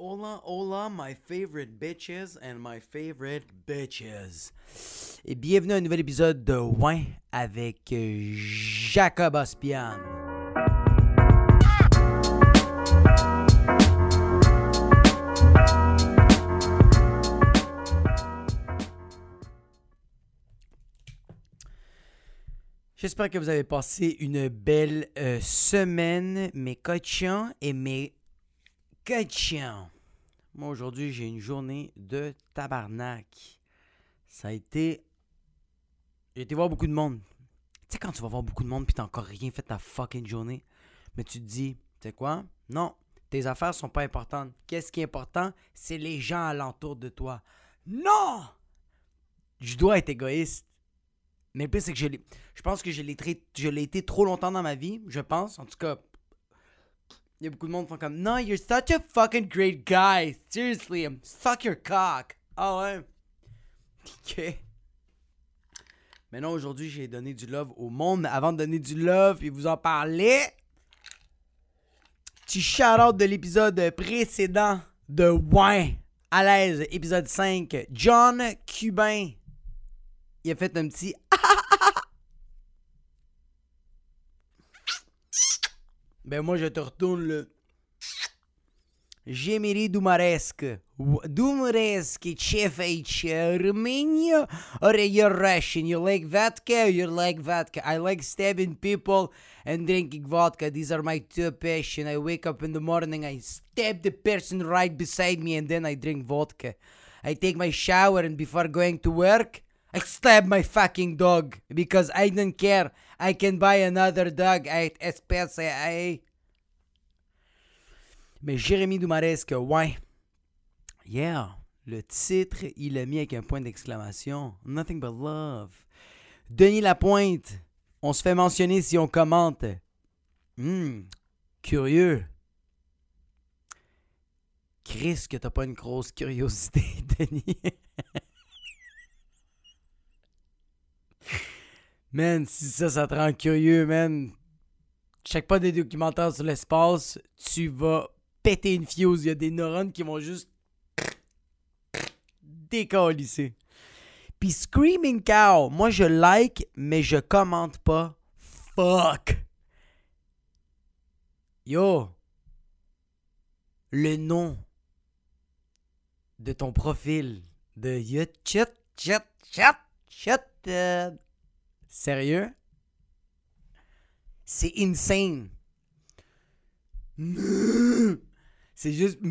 Hola, hola, my favorite bitches and my favorite bitches. Et bienvenue à un nouvel épisode de Win avec euh, Jacob Ospian. J'espère que vous avez passé une belle euh, semaine, mes cochons et mes cochons. Moi, aujourd'hui, j'ai une journée de tabarnak. Ça a été. J'ai été voir beaucoup de monde. Tu sais, quand tu vas voir beaucoup de monde puis t'as encore rien fait ta fucking journée, mais tu te dis, tu sais quoi? Non, tes affaires sont pas importantes. Qu'est-ce qui est important? C'est les gens alentour de toi. Non! Je dois être égoïste. Mais le c'est que je. Je pense que je l'ai, je l'ai été trop longtemps dans ma vie, je pense. En tout cas, il y a beaucoup de monde qui font comme No, you're such a fucking great guy. Seriously, suck your cock. Ah ouais. Ok. Mais non, aujourd'hui, j'ai donné du love au monde. Mais avant de donner du love et vous en parler, petit shout-out de l'épisode précédent de Wine à l'aise, épisode 5. John Cubain. Il a fait un petit Ben moi je te retourne le Gemiri Dumaresque. Dumaresque, chef H. Romania or you're Russian? You like vodka? You like vodka? I like stabbing people and drinking vodka. These are my two passions. I wake up in the morning, I stab the person right beside me, and then I drink vodka. I take my shower, and before going to work, I stab my fucking dog because I don't care. I can buy another dog at SPCA. Mais Jérémy Doumaresque, ouais. Yeah. Le titre, il l'a mis avec un point d'exclamation. Nothing but love. Denis Lapointe, on se fait mentionner si on commente. Hmm, curieux. Chris, que t'as pas une grosse curiosité, Denis. Man, si ça, ça te rend curieux, man. Check pas des documentaires sur l'espace, tu vas péter une fuse. Il y a des neurones qui vont juste décalisser. Puis Screaming Cow, moi je like, mais je commente pas. Fuck. Yo. Le nom de ton profil de Yut Chut Chut Chut Chut. euh, Sérieux? C'est insane. C'est juste.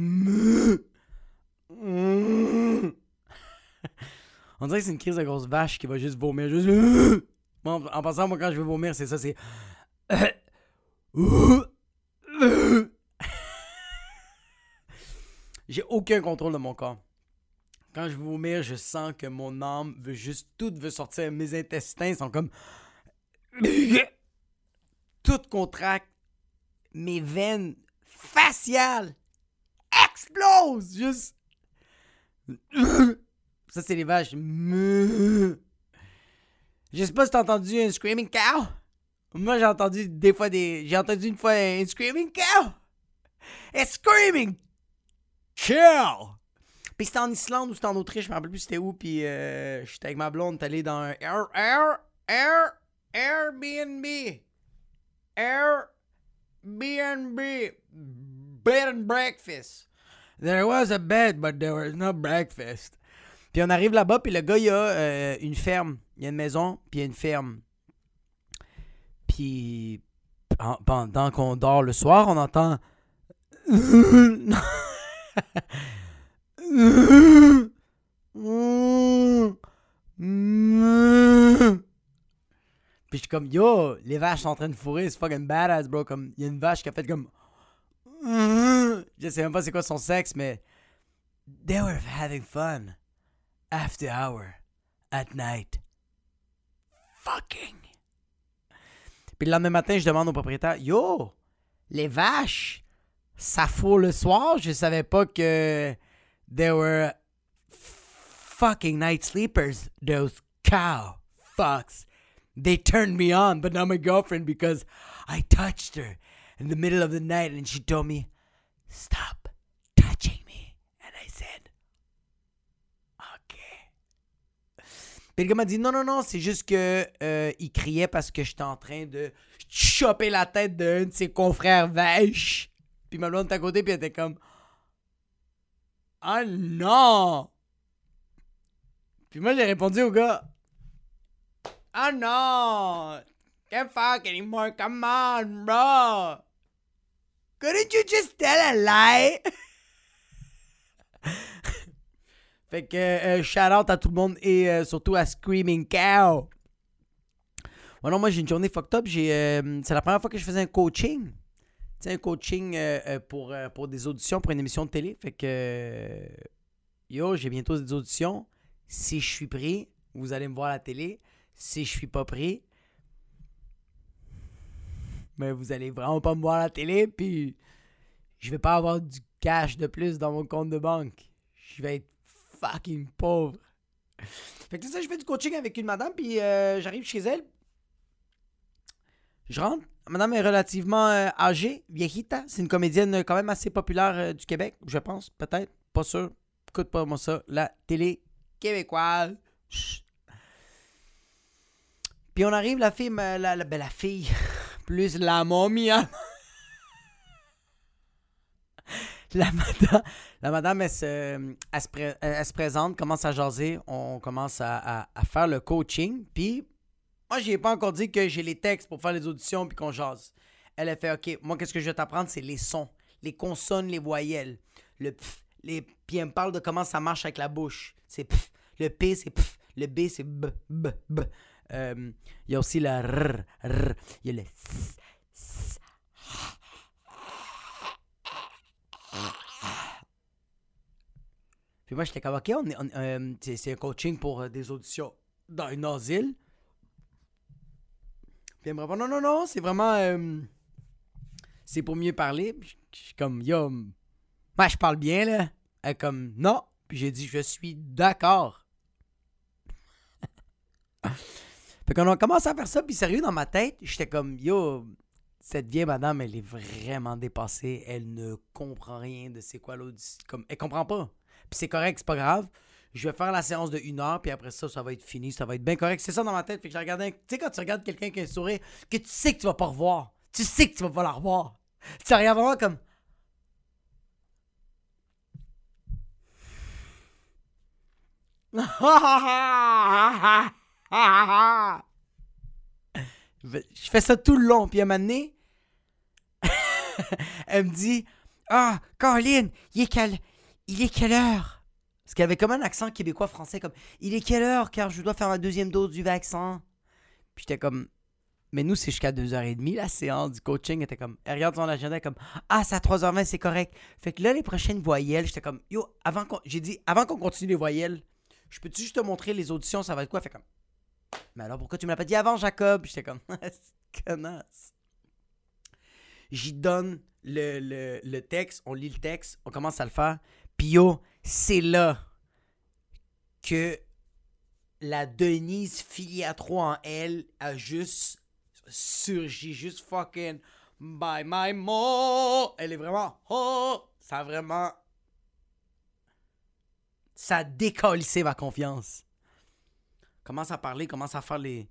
On dirait que c'est une crise de grosse vache qui va juste vomir. Juste. En passant, moi, quand je veux vomir, c'est ça, c'est. J'ai aucun contrôle de mon corps. Quand je vomir, je sens que mon âme veut juste. Tout veut sortir. Mes intestins sont comme. Tout contracte. Mes veines faciales explosent. Juste. Ça, c'est les vaches. Je sais pas si t'as entendu un screaming cow. Moi, j'ai entendu des fois des. J'ai entendu une fois un screaming cow. A screaming cow. Puis c'était en Islande ou c'était en Autriche, je me rappelle plus c'était où. Puis euh, j'étais avec ma blonde, t'es allé dans un Air, Air, Air, Airbnb. Airbnb. Bed and breakfast. There was a bed, but there was no breakfast. Puis on arrive là-bas, puis le gars, il a euh, une ferme. Il y a une maison, puis il y a une ferme. Puis en- pendant qu'on dort le soir, on entend. Puis je suis comme, yo, les vaches sont en train de fourrer, c'est fucking badass, bro. Comme, il y a une vache qui a fait comme. Je sais même pas c'est quoi son sexe, mais. They were having fun. After hour. At night. Fucking. Puis le lendemain matin, je demande au propriétaire, yo, les vaches, ça fourre le soir? Je savais pas que. They were fucking night sleepers, those cow fucks. They turned me on, but not my girlfriend because I touched her in the middle of the night and she told me, Stop touching me. said, OK. Puis le m'a dit, non, non, non, c'est juste que euh, il criait parce que j'étais en train de choper la tête d'un de ses confrères vaches. Puis ma blonde était à côté, puis elle était comme, ah non! Puis moi, j'ai répondu au gars, ah non! Can't fuck anymore, come on, bro! Couldn't you just tell a lie? fait que euh, shout out à tout le monde et euh, surtout à Screaming Cow. Ouais, non, moi j'ai une journée fucked up. J'ai, euh, c'est la première fois que je faisais un coaching. Un coaching euh, euh, pour, euh, pour des auditions pour une émission de télé. Fait que yo, j'ai bientôt des auditions. Si je suis pris, vous allez me voir à la télé. Si je suis pas pris, mais vous allez vraiment pas me voir à la télé, puis je vais pas avoir du cash de plus dans mon compte de banque. Je vais être fucking pauvre. Fait que c'est ça, je fais du coaching avec une madame, puis j'arrive chez elle. Je rentre. Madame est relativement euh, âgée, viejita. C'est une comédienne euh, quand même assez populaire euh, du Québec, je pense, peut-être. Pas sûr. Écoute pas moi ça. La télé québécoise. Puis on arrive, la fille, ben, la fille, plus la momie. hein. La madame, la madame elle, se, présente, commence à jaser, on commence à, à- à faire le coaching. Puis, moi, je ai pas encore dit que j'ai les textes pour faire les auditions puis qu'on jase. Elle a fait, OK, moi, qu'est-ce que je vais t'apprendre, c'est les sons, les consonnes, les voyelles. Le pf, les... Puis elle me parle de comment ça marche avec la bouche. C'est pf, le P, c'est pf, le B, c'est b, b, b. Euh, Il y a aussi le r, r. Il y a le s, s. Puis moi, j'étais comme, OK, on euh, c'est c'est un coaching pour euh, des auditions dans une asile. Non, non, non, c'est vraiment... euh, c'est pour mieux parler. Je suis comme, yo, moi, je parle bien, là. Elle comme, non. Puis j'ai dit, je suis d'accord. fait qu'on a commencé à faire ça, puis sérieux, dans ma tête, j'étais comme, yo, cette vieille madame, elle est vraiment dépassée. Elle ne comprend rien de c'est quoi l'audition. Comme, elle comprend pas. Puis c'est correct, c'est pas grave. Je vais faire la séance de une heure, puis après ça, ça va être fini, ça va être bien correct. C'est ça dans ma tête. Fait que j'ai regardé. Tu sais, quand tu regardes quelqu'un qui a un sourire, que tu sais que tu vas pas revoir. Tu sais que tu vas pas la revoir. Tu regardes vraiment comme. Je fais ça tout le long, puis à un moment donné, elle me dit Ah, Caroline, il est quelle, il est quelle heure? Parce qu'elle avait comme un accent québécois-français, comme Il est quelle heure car je dois faire ma deuxième dose du vaccin Puis j'étais comme Mais nous, c'est jusqu'à 2h30 la séance du coaching. Était comme Elle regarde son agenda, comme Ah, c'est à 3h20, c'est correct. Fait que là, les prochaines voyelles, j'étais comme Yo, avant qu'on. J'ai dit Avant qu'on continue les voyelles, je peux-tu juste te montrer les auditions, ça va être quoi? Fait comme Mais alors pourquoi tu me l'as pas dit avant, Jacob? J'étais comme C'est connasse. J'y donne le, le, le texte, on lit le texte, on commence à le faire. Puis yo, c'est là que la Denise Filiatro en elle a juste surgi, juste fucking by my mo. Elle est vraiment oh, ça a vraiment ça a décalissé ma confiance. Commence à parler, commence à faire les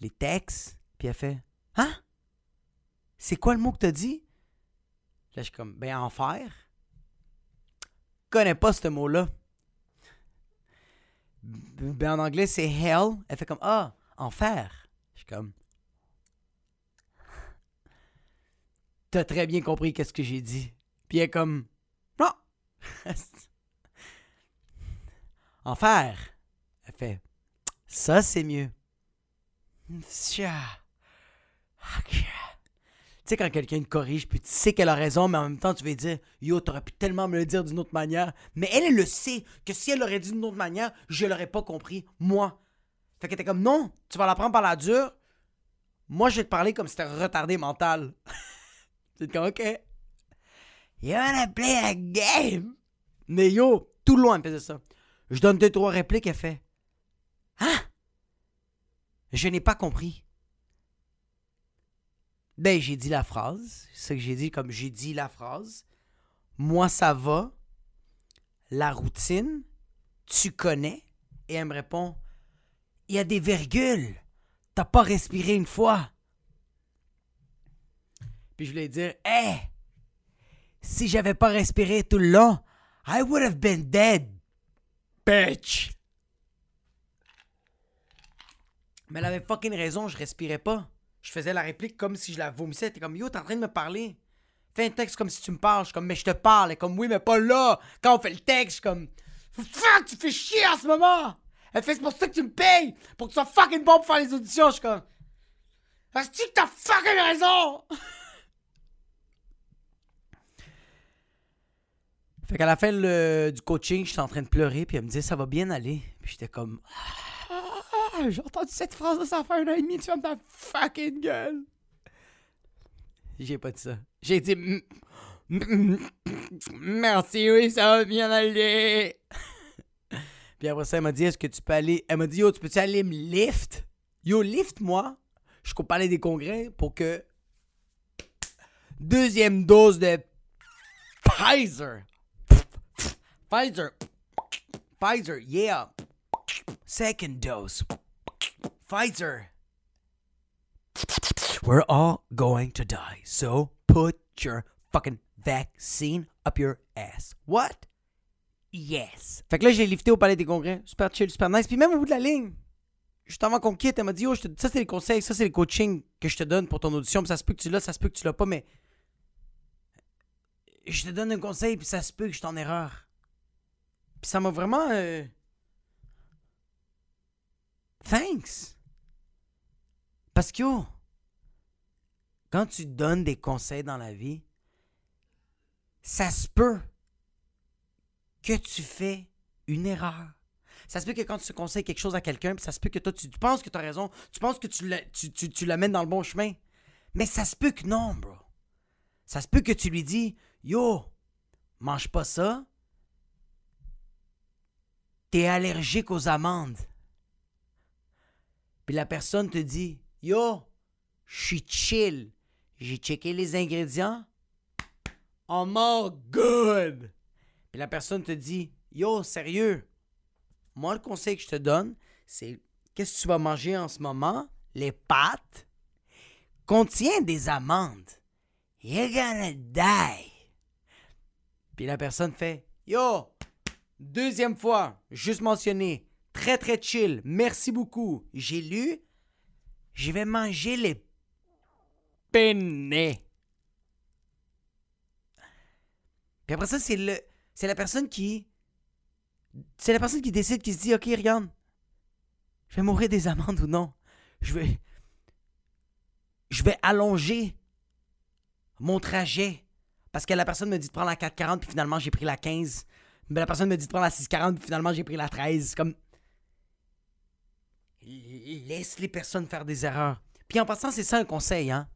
les textes, puis elle fait "Hein? C'est quoi le mot que t'as dit? Là, je suis comme ben enfer. Connais pas ce mot-là. Ben en anglais, c'est hell. Elle fait comme Ah, enfer. Je suis comme T'as très bien compris qu'est-ce que j'ai dit. Puis elle est comme Non. enfer. Elle fait Ça, c'est mieux. Ok. Tu sais, quand quelqu'un te corrige, puis tu sais qu'elle a raison, mais en même temps, tu vas dire Yo, t'aurais pu tellement me le dire d'une autre manière. Mais elle, le sait que si elle l'aurait dit d'une autre manière, je l'aurais pas compris, moi. Fait qu'elle était comme Non, tu vas la prendre par la dure. Moi, je vais te parler comme si t'étais retardé mental. C'est comme OK. You wanna play a game? Mais yo, tout le long, elle me faisait ça. Je donne deux, trois répliques, elle fait Hein? Je n'ai pas compris. Ben, j'ai dit la phrase. C'est ça que j'ai dit, comme j'ai dit la phrase. Moi, ça va. la routine, tu connais. Et elle me répond Il y a des virgules. T'as pas respiré une fois. Puis je voulais dire Hé, si j'avais pas respiré tout le long, I would have been dead. Bitch. Mais elle avait fucking raison, je respirais pas. Je faisais la réplique comme si je la vomissais. T'es comme Yo, t'es en train de me parler. Fais un texte comme si tu me parles. Je suis comme Mais je te parle. Est comme Oui, mais pas là. Quand on fait le texte, je suis comme Fuck, tu fais chier en ce moment. Elle fait, c'est pour ça que tu me payes. Pour que tu sois fucking bon pour faire les auditions. Je suis comme. Est-ce que t'as fucking raison? fait qu'à la fin le- du coaching, j'étais en train de pleurer. Puis elle me disait, ça va bien aller. Puis j'étais comme. Ah, j'ai entendu cette phrase de ça fait un an et demi. Tu fermes ta fucking gueule. J'ai pas dit ça. J'ai dit. Merci, oui, ça va bien aller. Puis après ça, elle m'a dit, est-ce que tu peux aller... Elle m'a dit, yo, tu peux-tu aller me lift? Yo, lift-moi. Je coupe aller des congrès pour que... Deuxième dose de Pfizer. Pfizer. Pfizer, yeah. Second dose. Pfizer. We're all going to die, so put your fucking vaccine up your ass. What? Yes. Fait que là, j'ai lifté au Palais des Congrès. Super chill, super nice. Puis même au bout de la ligne, juste avant qu'on quitte, elle m'a dit Oh, ça, c'est les conseils, ça, c'est les coachings que je te donne pour ton audition. Puis ça se peut que tu l'as, ça se peut que tu l'as pas, mais. Je te donne un conseil, puis ça se peut que je en erreur. Puis ça m'a vraiment. euh, Thanks. Parce que, yo, quand tu donnes des conseils dans la vie, ça se peut que tu fais une erreur. Ça se peut que quand tu conseilles quelque chose à quelqu'un, ça se peut que toi, tu, penses que tu as raison, tu penses que tu, la- tu, tu, tu l'amènes dans le bon chemin. Mais ça se peut que non, bro. Ça se peut que tu lui dis, yo, mange pas ça. T'es allergique aux amandes. Puis la personne te dit, yo, je suis chill. J'ai checké les ingrédients. Oh my god! Puis la personne te dit Yo, sérieux, moi le conseil que je te donne, c'est qu'est-ce que tu vas manger en ce moment? Les pâtes contient des amandes. You're gonna die. Puis la personne fait Yo, deuxième fois, juste mentionné, très très chill, merci beaucoup. J'ai lu, je vais manger les penne. Puis après ça, c'est le c'est la personne qui c'est la personne qui décide qui se dit OK, regarde. Je vais mourir des amendes ou non. Je vais je vais allonger mon trajet parce que la personne me dit de prendre la 440 puis finalement j'ai pris la 15. Mais la personne me dit de prendre la 640 puis finalement j'ai pris la 13 C'est comme laisse les personnes faire des erreurs. Puis en passant, c'est ça un conseil hein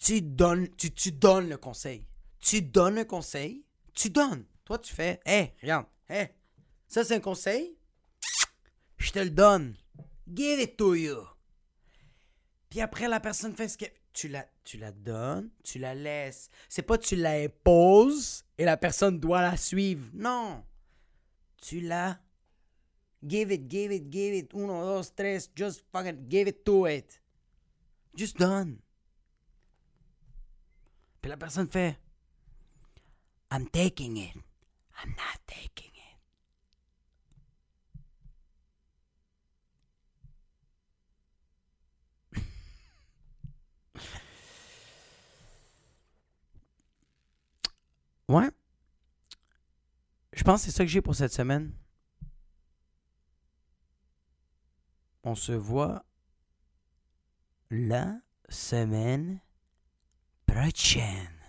tu donnes, tu, donnes le conseil. Tu donnes un conseil, tu donnes. Toi, tu fais, hé, regarde, hé, ça c'est un conseil, je te le donne. Give it to you. Puis après, la personne fait ce que. Tu la, tu la donnes, tu la laisses. C'est pas tu la imposes et la personne doit la suivre. Non. Tu la. Give it, give it, give it. Uno, dos, tres. Just fucking give it to it. Just done. Puis la personne fait I'm taking it. I'm not taking it. Ouais. Je pense que c'est ça que j'ai pour cette semaine. On se voit la semaine prochaine.